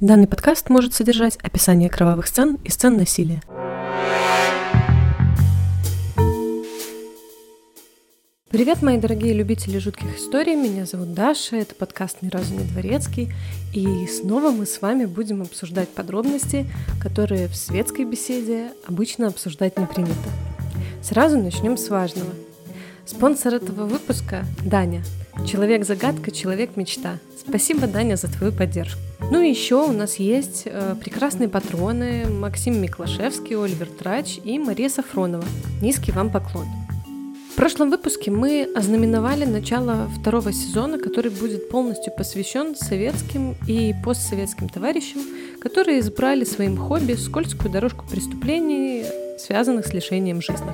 Данный подкаст может содержать описание кровавых сцен и сцен насилия. Привет, мои дорогие любители жутких историй. Меня зовут Даша, это подкаст «Ни разу не дворецкий». И снова мы с вами будем обсуждать подробности, которые в светской беседе обычно обсуждать не принято. Сразу начнем с важного. Спонсор этого выпуска – Даня. Человек-загадка, человек-мечта. Спасибо, Даня, за твою поддержку. Ну и еще у нас есть э, прекрасные патроны Максим Миклашевский, Оливер Трач и Мария Сафронова. Низкий вам поклон. В прошлом выпуске мы ознаменовали начало второго сезона, который будет полностью посвящен советским и постсоветским товарищам, которые избрали своим хобби скользкую дорожку преступлений, связанных с лишением жизни.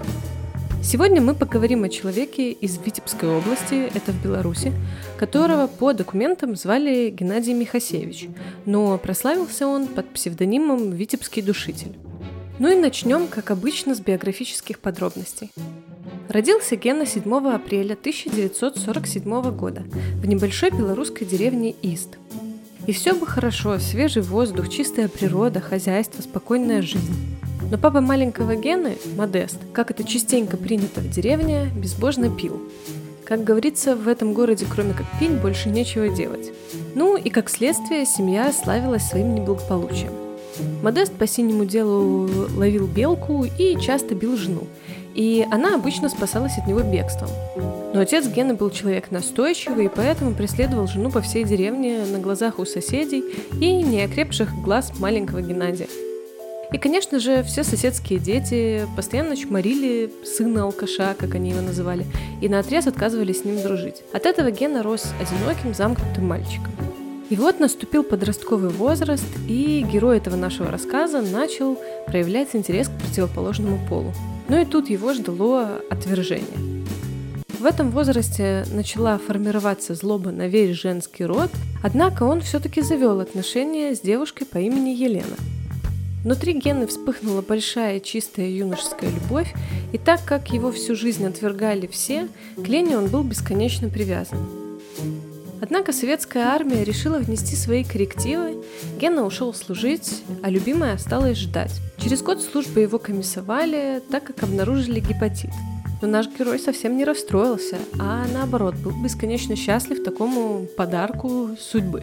Сегодня мы поговорим о человеке из Витебской области, это в Беларуси, которого по документам звали Геннадий Михасевич, но прославился он под псевдонимом Витебский душитель. Ну и начнем, как обычно, с биографических подробностей. Родился Гена 7 апреля 1947 года в небольшой белорусской деревне Ист. И все бы хорошо, свежий воздух, чистая природа, хозяйство, спокойная жизнь. Но папа маленького Гены, Модест, как это частенько принято в деревне, безбожно пил. Как говорится, в этом городе кроме как пить больше нечего делать. Ну и как следствие семья славилась своим неблагополучием. Модест по синему делу ловил белку и часто бил жену, и она обычно спасалась от него бегством. Но отец Гены был человек настойчивый, и поэтому преследовал жену по всей деревне на глазах у соседей и неокрепших глаз маленького Геннадия. И, конечно же, все соседские дети постоянно чморили сына алкаша, как они его называли, и на отрез отказывались с ним дружить. От этого Гена рос одиноким, замкнутым мальчиком. И вот наступил подростковый возраст, и герой этого нашего рассказа начал проявлять интерес к противоположному полу. Но и тут его ждало отвержение. В этом возрасте начала формироваться злоба на весь женский род, однако он все-таки завел отношения с девушкой по имени Елена. Внутри Гены вспыхнула большая чистая юношеская любовь, и так как его всю жизнь отвергали все, к Лене он был бесконечно привязан. Однако советская армия решила внести свои коррективы, Гена ушел служить, а любимая осталась ждать. Через год службы его комиссовали, так как обнаружили гепатит. Но наш герой совсем не расстроился, а наоборот был бесконечно счастлив такому подарку судьбы.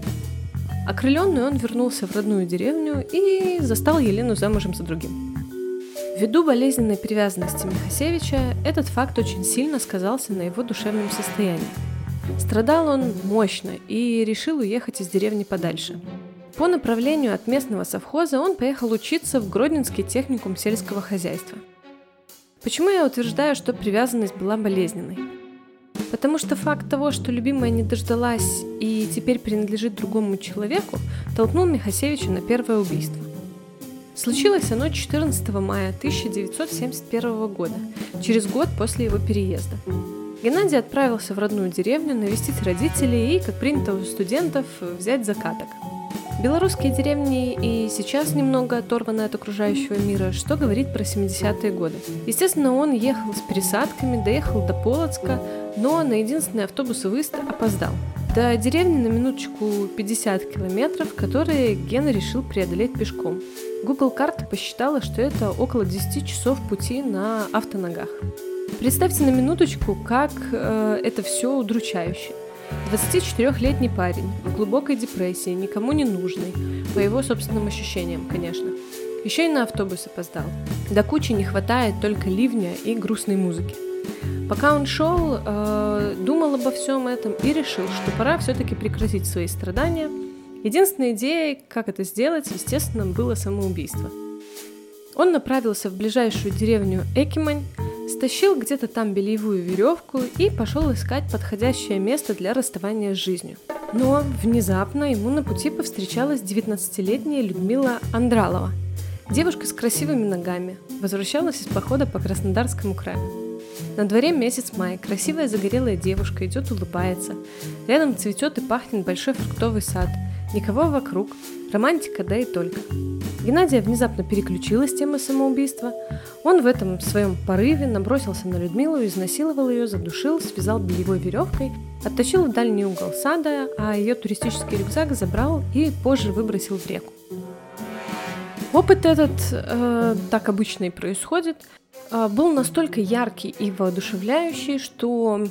Окрыленный он вернулся в родную деревню и застал Елену замужем за другим. Ввиду болезненной привязанности Михасевича, этот факт очень сильно сказался на его душевном состоянии. Страдал он мощно и решил уехать из деревни подальше. По направлению от местного совхоза он поехал учиться в Гродненский техникум сельского хозяйства. Почему я утверждаю, что привязанность была болезненной? Потому что факт того, что любимая не дождалась и теперь принадлежит другому человеку, толкнул Михасевича на первое убийство. Случилось оно 14 мая 1971 года, через год после его переезда. Геннадий отправился в родную деревню навестить родителей и, как принято у студентов, взять закаток. Белорусские деревни и сейчас немного оторваны от окружающего мира, что говорит про 70-е годы. Естественно, он ехал с пересадками, доехал до Полоцка, но на единственный автобус выезд опоздал. До деревни на минуточку 50 километров, которые Гена решил преодолеть пешком. Google карта посчитала, что это около 10 часов пути на автоногах. Представьте на минуточку, как э, это все удручающе. 24-летний парень, в глубокой депрессии, никому не нужный, по его собственным ощущениям, конечно. Еще и на автобус опоздал. До кучи не хватает только ливня и грустной музыки. Пока он шел, э, думал обо всем этом и решил, что пора все-таки прекратить свои страдания. Единственной идеей, как это сделать, естественно, было самоубийство. Он направился в ближайшую деревню Экимань, стащил где-то там бельевую веревку и пошел искать подходящее место для расставания с жизнью. Но внезапно ему на пути повстречалась 19-летняя Людмила Андралова. Девушка с красивыми ногами возвращалась из похода по Краснодарскому краю. На дворе месяц май, красивая загорелая девушка идет улыбается. Рядом цветет и пахнет большой фруктовый сад. Никого вокруг. Романтика, да и только. Геннадия внезапно переключилась тема самоубийства. Он в этом своем порыве набросился на Людмилу, изнасиловал ее, задушил, связал бельевой веревкой оттащил в дальний угол сада, а ее туристический рюкзак забрал и позже выбросил в реку. Опыт этот, э, так обычно и происходит, э, был настолько яркий и воодушевляющий, что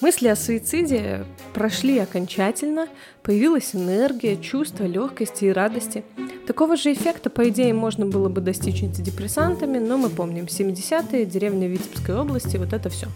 мысли о суициде прошли окончательно, появилась энергия, чувство легкости и радости. Такого же эффекта, по идее, можно было бы достичь антидепрессантами, но мы помним 70-е, деревня Витебской области, вот это все.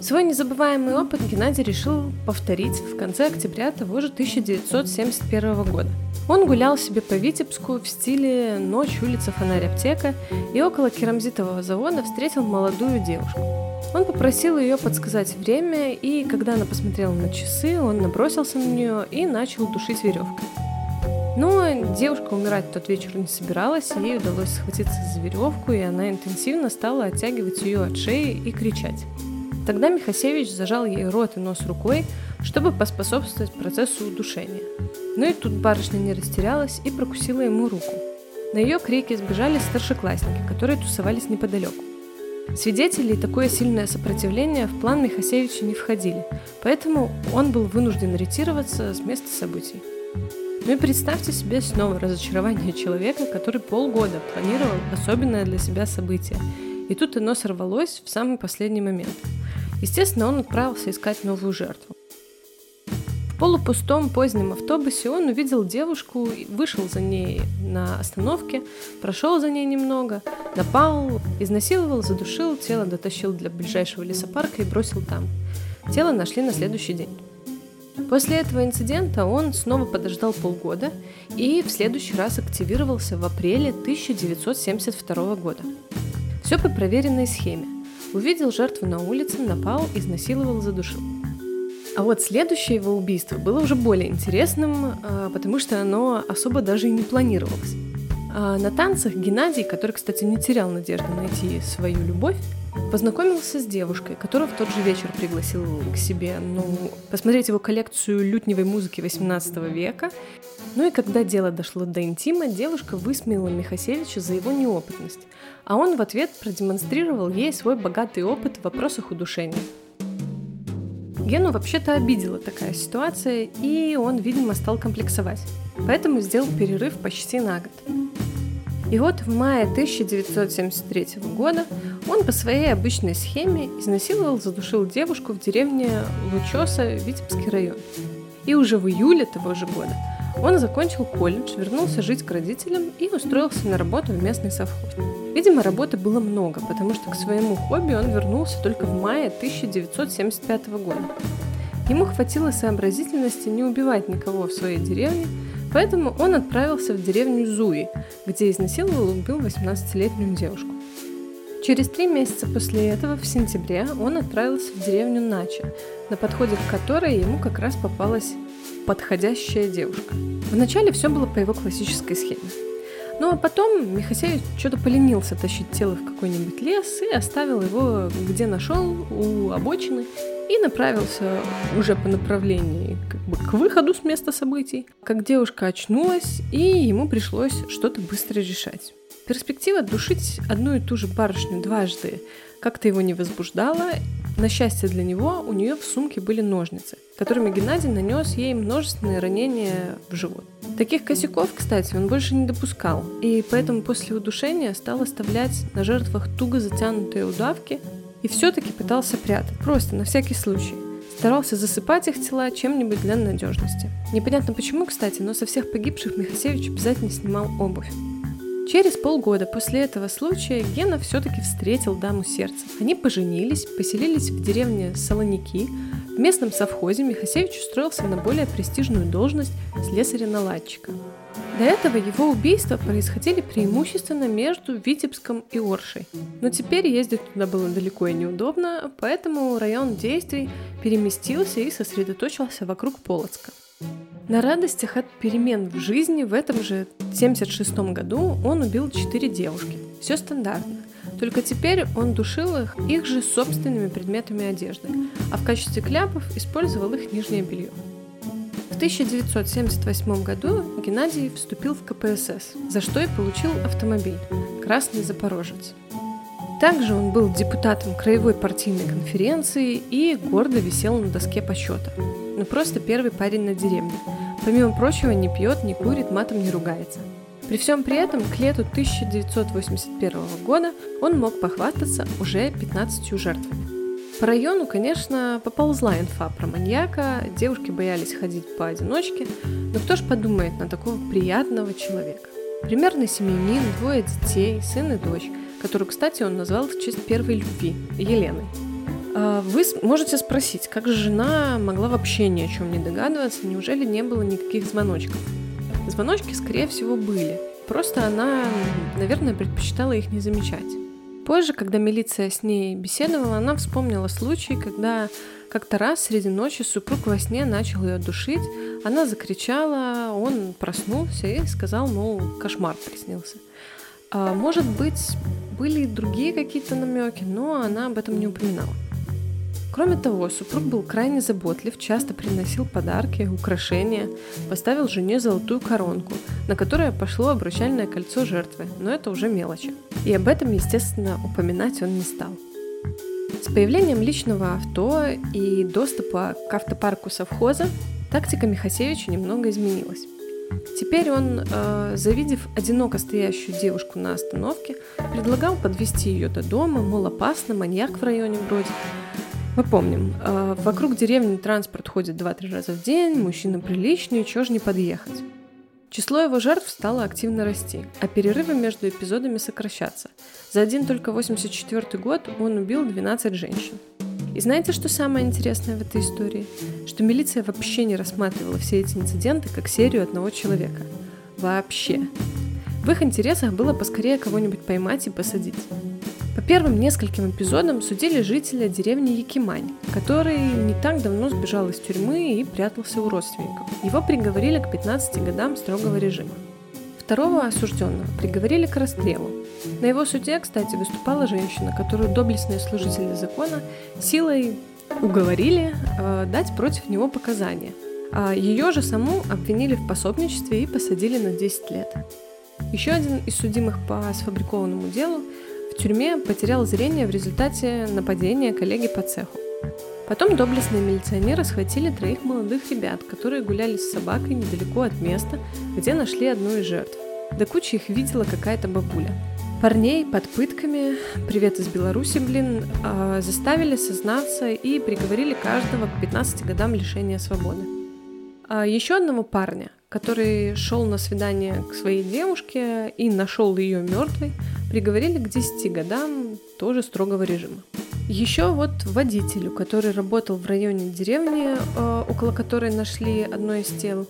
Свой незабываемый опыт Геннадий решил повторить в конце октября того же 1971 года. Он гулял себе по Витебску в стиле «Ночь, улица, фонарь, аптека» и около керамзитового завода встретил молодую девушку. Он попросил ее подсказать время, и когда она посмотрела на часы, он набросился на нее и начал душить веревкой. Но девушка умирать в тот вечер не собиралась, ей удалось схватиться за веревку, и она интенсивно стала оттягивать ее от шеи и кричать. Тогда Михасевич зажал ей рот и нос рукой, чтобы поспособствовать процессу удушения. Но и тут барышня не растерялась и прокусила ему руку. На ее крики сбежали старшеклассники, которые тусовались неподалеку. Свидетелей такое сильное сопротивление в план Михасевича не входили, поэтому он был вынужден ретироваться с места событий. Ну и представьте себе снова разочарование человека, который полгода планировал особенное для себя событие, и тут оно сорвалось в самый последний момент – Естественно, он отправился искать новую жертву. Полупустом позднем автобусе он увидел девушку, вышел за ней на остановке, прошел за ней немного, напал, изнасиловал, задушил, тело дотащил для ближайшего лесопарка и бросил там. Тело нашли на следующий день. После этого инцидента он снова подождал полгода и в следующий раз активировался в апреле 1972 года. Все по проверенной схеме. Увидел жертву на улице, напал, изнасиловал, задушил. А вот следующее его убийство было уже более интересным, а, потому что оно особо даже и не планировалось. А на танцах Геннадий, который, кстати, не терял надежды найти свою любовь, познакомился с девушкой, которую в тот же вечер пригласил к себе ну, посмотреть его коллекцию лютневой музыки 18 века. Ну и когда дело дошло до интима, девушка высмеяла Михасевича за его неопытность, а он в ответ продемонстрировал ей свой богатый опыт в вопросах удушения. Гену вообще-то обидела такая ситуация, и он, видимо, стал комплексовать. Поэтому сделал перерыв почти на год. И вот в мае 1973 года он по своей обычной схеме изнасиловал, задушил девушку в деревне Лучоса, Витебский район. И уже в июле того же года он закончил колледж, вернулся жить к родителям и устроился на работу в местный совхоз. Видимо, работы было много, потому что к своему хобби он вернулся только в мае 1975 года. Ему хватило сообразительности не убивать никого в своей деревне, Поэтому он отправился в деревню Зуи, где изнасиловал и убил 18-летнюю девушку. Через три месяца после этого, в сентябре, он отправился в деревню Нача, на подходе к которой ему как раз попалась подходящая девушка. Вначале все было по его классической схеме. Ну а потом Михасевич что-то поленился тащить тело в какой-нибудь лес и оставил его где нашел, у обочины, и направился уже по направлению как бы, к выходу с места событий, как девушка очнулась, и ему пришлось что-то быстро решать. Перспектива душить одну и ту же барышню дважды как-то его не возбуждала. На счастье для него, у нее в сумке были ножницы, которыми Геннадий нанес ей множественные ранения в живот. Таких косяков, кстати, он больше не допускал, и поэтому после удушения стал оставлять на жертвах туго затянутые удавки и все-таки пытался прятать, просто на всякий случай. Старался засыпать их тела чем-нибудь для надежности. Непонятно почему, кстати, но со всех погибших Михасевич обязательно снимал обувь. Через полгода после этого случая Гена все-таки встретил даму сердца. Они поженились, поселились в деревне Солоники. В местном совхозе Михасевич устроился на более престижную должность слесаря-наладчика. До этого его убийства происходили преимущественно между Витебском и Оршей. Но теперь ездить туда было далеко и неудобно, поэтому район действий переместился и сосредоточился вокруг Полоцка. На радостях от перемен в жизни в этом же 76 году он убил четыре девушки. Все стандартно. Только теперь он душил их их же собственными предметами одежды, а в качестве кляпов использовал их нижнее белье. В 1978 году Геннадий вступил в КПСС, за что и получил автомобиль «Красный Запорожец». Также он был депутатом Краевой партийной конференции и гордо висел на доске почета. Ну просто первый парень на деревне. Помимо прочего, не пьет, не курит, матом не ругается. При всем при этом к лету 1981 года он мог похвастаться уже 15 жертвами. По району, конечно, поползла инфа про маньяка, девушки боялись ходить поодиночке, но кто ж подумает на такого приятного человека. Примерный семьянин, двое детей, сын и дочь, которую, кстати, он назвал в честь первой любви – Еленой. А вы можете спросить, как же жена могла вообще ни о чем не догадываться, неужели не было никаких звоночков? Звоночки, скорее всего, были. Просто она, наверное, предпочитала их не замечать. Позже, когда милиция с ней беседовала, она вспомнила случай, когда как-то раз среди ночи супруг во сне начал ее душить. Она закричала, он проснулся и сказал, мол, кошмар приснился. А, может быть, были и другие какие-то намеки, но она об этом не упоминала. Кроме того, супруг был крайне заботлив, часто приносил подарки, украшения, поставил жене золотую коронку, на которое пошло обручальное кольцо жертвы, но это уже мелочи. И об этом, естественно, упоминать он не стал. С появлением личного авто и доступа к автопарку совхоза тактика Михасевича немного изменилась. Теперь он, э, завидев одиноко стоящую девушку на остановке, предлагал подвести ее до дома, мол, опасно, маньяк в районе бродит, мы помним, э, вокруг деревни транспорт ходит 2-3 раза в день, мужчина приличный, чего ж не подъехать. Число его жертв стало активно расти, а перерывы между эпизодами сокращаться. За один только 84 год он убил 12 женщин. И знаете, что самое интересное в этой истории? Что милиция вообще не рассматривала все эти инциденты как серию одного человека. Вообще. В их интересах было поскорее кого-нибудь поймать и посадить. По первым нескольким эпизодам судили жителя деревни Якимань, который не так давно сбежал из тюрьмы и прятался у родственников. Его приговорили к 15 годам строгого режима. Второго осужденного приговорили к расстрелу. На его суде, кстати, выступала женщина, которую доблестные служители закона силой уговорили э, дать против него показания. А ее же саму обвинили в пособничестве и посадили на 10 лет. Еще один из судимых по сфабрикованному делу в тюрьме потерял зрение в результате нападения коллеги по цеху. Потом доблестные милиционеры схватили троих молодых ребят, которые гуляли с собакой недалеко от места, где нашли одну из жертв. До кучи их видела какая-то бабуля. Парней под пытками, привет из Беларуси, блин, а, заставили сознаться и приговорили каждого к 15 годам лишения свободы. А еще одного парня, который шел на свидание к своей девушке и нашел ее мертвой, приговорили к 10 годам тоже строгого режима. Еще вот водителю, который работал в районе деревни, э, около которой нашли одно из тел,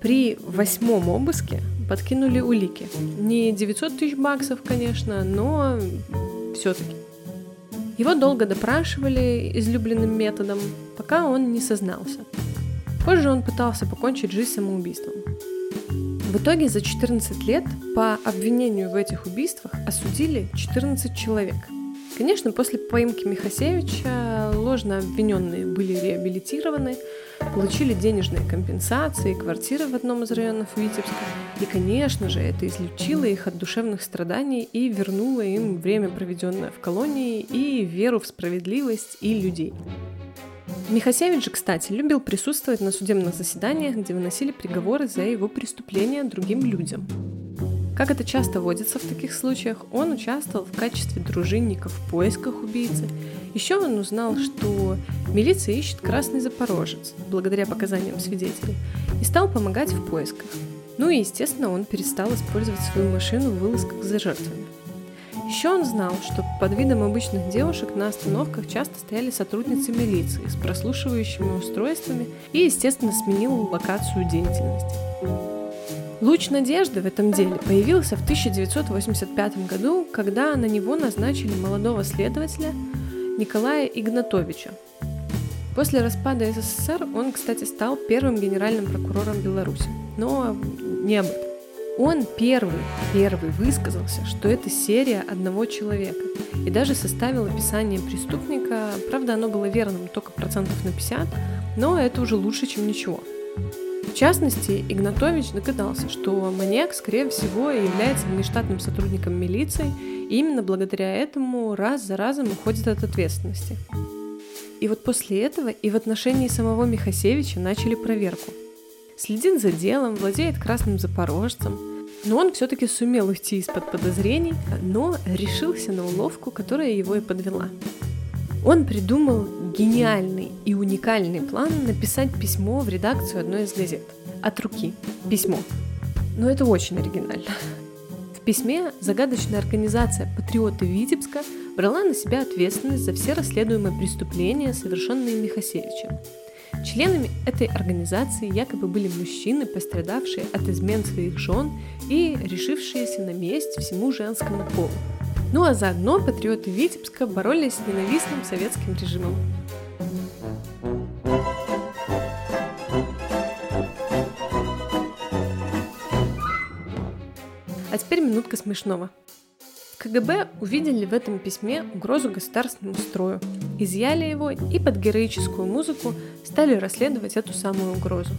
при восьмом обыске подкинули улики. Не 900 тысяч баксов, конечно, но все-таки. Его долго допрашивали излюбленным методом, пока он не сознался. Позже он пытался покончить жизнь самоубийством. В итоге за 14 лет по обвинению в этих убийствах осудили 14 человек. Конечно, после поимки Михасевича ложно обвиненные были реабилитированы, получили денежные компенсации, квартиры в одном из районов Витебска. И, конечно же, это излечило их от душевных страданий и вернуло им время, проведенное в колонии, и веру в справедливость и людей. Михасевич же, кстати, любил присутствовать на судебных заседаниях, где выносили приговоры за его преступления другим людям. Как это часто водится в таких случаях, он участвовал в качестве дружинника в поисках убийцы. Еще он узнал, что милиция ищет красный запорожец, благодаря показаниям свидетелей, и стал помогать в поисках. Ну и, естественно, он перестал использовать свою машину в вылазках за жертвами. Еще он знал, что под видом обычных девушек на остановках часто стояли сотрудницы милиции с прослушивающими устройствами и, естественно, сменил локацию деятельности. Луч надежды в этом деле появился в 1985 году, когда на него назначили молодого следователя Николая Игнатовича. После распада СССР он, кстати, стал первым генеральным прокурором Беларуси. Но не об этом. Он первый, первый высказался, что это серия одного человека. И даже составил описание преступника. Правда, оно было верным только процентов на 50, но это уже лучше, чем ничего. В частности, Игнатович догадался, что маньяк, скорее всего, является внештатным сотрудником милиции И именно благодаря этому раз за разом уходит от ответственности. И вот после этого и в отношении самого Михасевича начали проверку. Следит за делом, владеет красным запорожцем, но он все-таки сумел уйти из-под подозрений, но решился на уловку, которая его и подвела. Он придумал гениальный и уникальный план написать письмо в редакцию одной из газет. От руки. Письмо. Но это очень оригинально. В письме загадочная организация «Патриоты Витебска» брала на себя ответственность за все расследуемые преступления, совершенные Михасевичем. Членами этой организации якобы были мужчины, пострадавшие от измен своих жен и решившиеся на месть всему женскому полу. Ну а заодно патриоты Витебска боролись с ненавистным советским режимом. А теперь минутка смешного. КГБ увидели в этом письме угрозу государственному строю, изъяли его и под героическую музыку стали расследовать эту самую угрозу.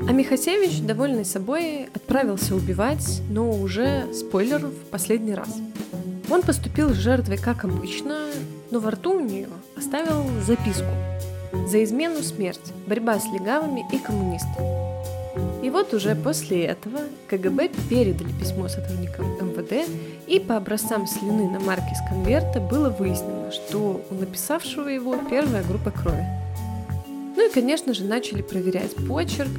А Михасевич, довольный собой, отправился убивать, но уже, спойлер, в последний раз. Он поступил с жертвой как обычно, но во рту у нее оставил записку «За измену смерть. Борьба с легавыми и коммунистами». И вот уже после этого КГБ передали письмо сотрудникам МВД, и по образцам слюны на марке с конверта было выяснено, что у написавшего его первая группа крови. Ну и, конечно же, начали проверять почерк,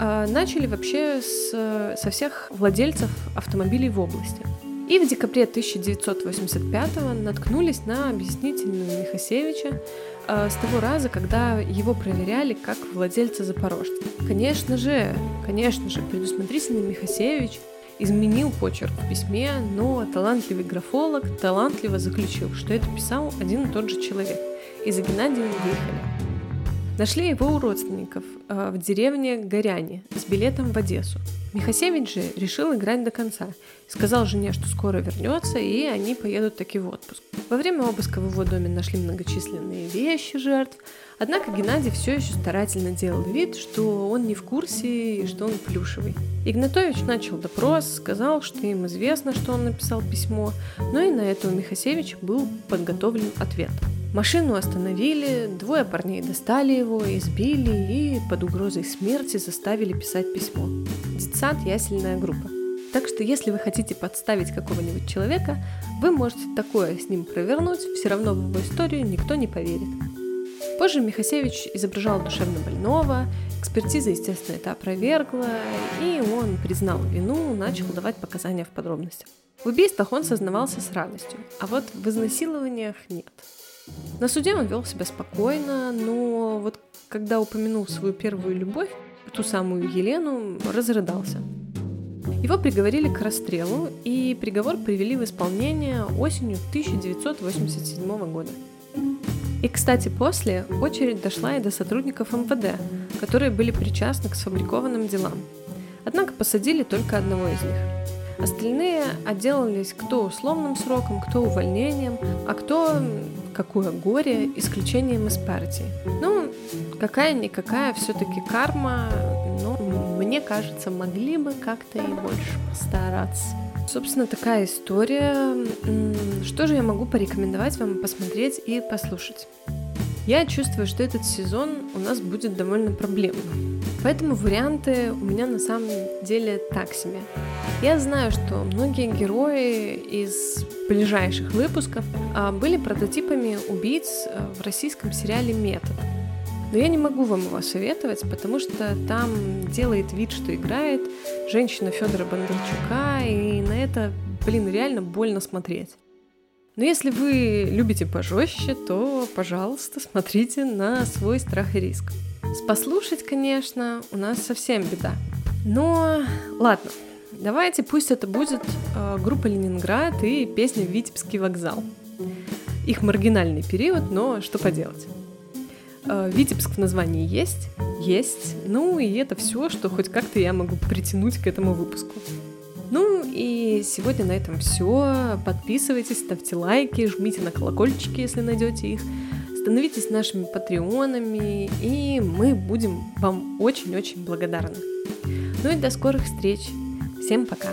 а начали вообще с, со всех владельцев автомобилей в области. И в декабре 1985 наткнулись на объяснительную Михасевича, э, с того раза, когда его проверяли как владельца Запорожца. Конечно же, конечно же, предусмотрительный Михасевич изменил почерк в письме, но талантливый графолог талантливо заключил, что это писал один и тот же человек. И за Геннадием выехали. Нашли его у родственников э, в деревне Горяне с билетом в Одессу. Михасевич же решил играть до конца. Сказал жене, что скоро вернется, и они поедут таки в отпуск. Во время обыска в его доме нашли многочисленные вещи жертв, однако Геннадий все еще старательно делал вид, что он не в курсе и что он плюшевый. Игнатович начал допрос, сказал, что им известно, что он написал письмо, но и на это у Михасевича был подготовлен ответ – Машину остановили, двое парней достали его, избили и под угрозой смерти заставили писать письмо. Детсад – ясельная группа. Так что если вы хотите подставить какого-нибудь человека, вы можете такое с ним провернуть, все равно в его историю никто не поверит. Позже Михасевич изображал душевно больного, экспертиза, естественно, это опровергла, и он признал вину, начал давать показания в подробностях. В убийствах он сознавался с радостью, а вот в изнасилованиях нет – на суде он вел себя спокойно, но вот когда упомянул свою первую любовь, ту самую Елену, разрыдался. Его приговорили к расстрелу, и приговор привели в исполнение осенью 1987 года. И, кстати, после очередь дошла и до сотрудников МВД, которые были причастны к сфабрикованным делам. Однако посадили только одного из них. Остальные отделались кто условным сроком, кто увольнением, а кто, какое горе, исключением из партии. Ну, какая-никакая все-таки карма, но мне кажется, могли бы как-то и больше постараться. Собственно, такая история. Что же я могу порекомендовать вам посмотреть и послушать? Я чувствую, что этот сезон у нас будет довольно проблемным. Поэтому варианты у меня на самом деле так себе. Я знаю, что многие герои из ближайших выпусков а, были прототипами убийц а, в российском сериале «Метод». Но я не могу вам его советовать, потому что там делает вид, что играет женщина Федора Бондарчука, и на это, блин, реально больно смотреть. Но если вы любите пожестче, то, пожалуйста, смотрите на свой страх и риск. Послушать, конечно, у нас совсем беда. Но ладно, давайте пусть это будет э, группа Ленинград и песня «Витебский вокзал». Их маргинальный период, но что поделать. Э, Витебск в названии есть, есть, ну и это все, что хоть как-то я могу притянуть к этому выпуску. Ну и сегодня на этом все. Подписывайтесь, ставьте лайки, жмите на колокольчики, если найдете их. Становитесь нашими патреонами, и мы будем вам очень-очень благодарны. Ну и до скорых встреч. Всем пока!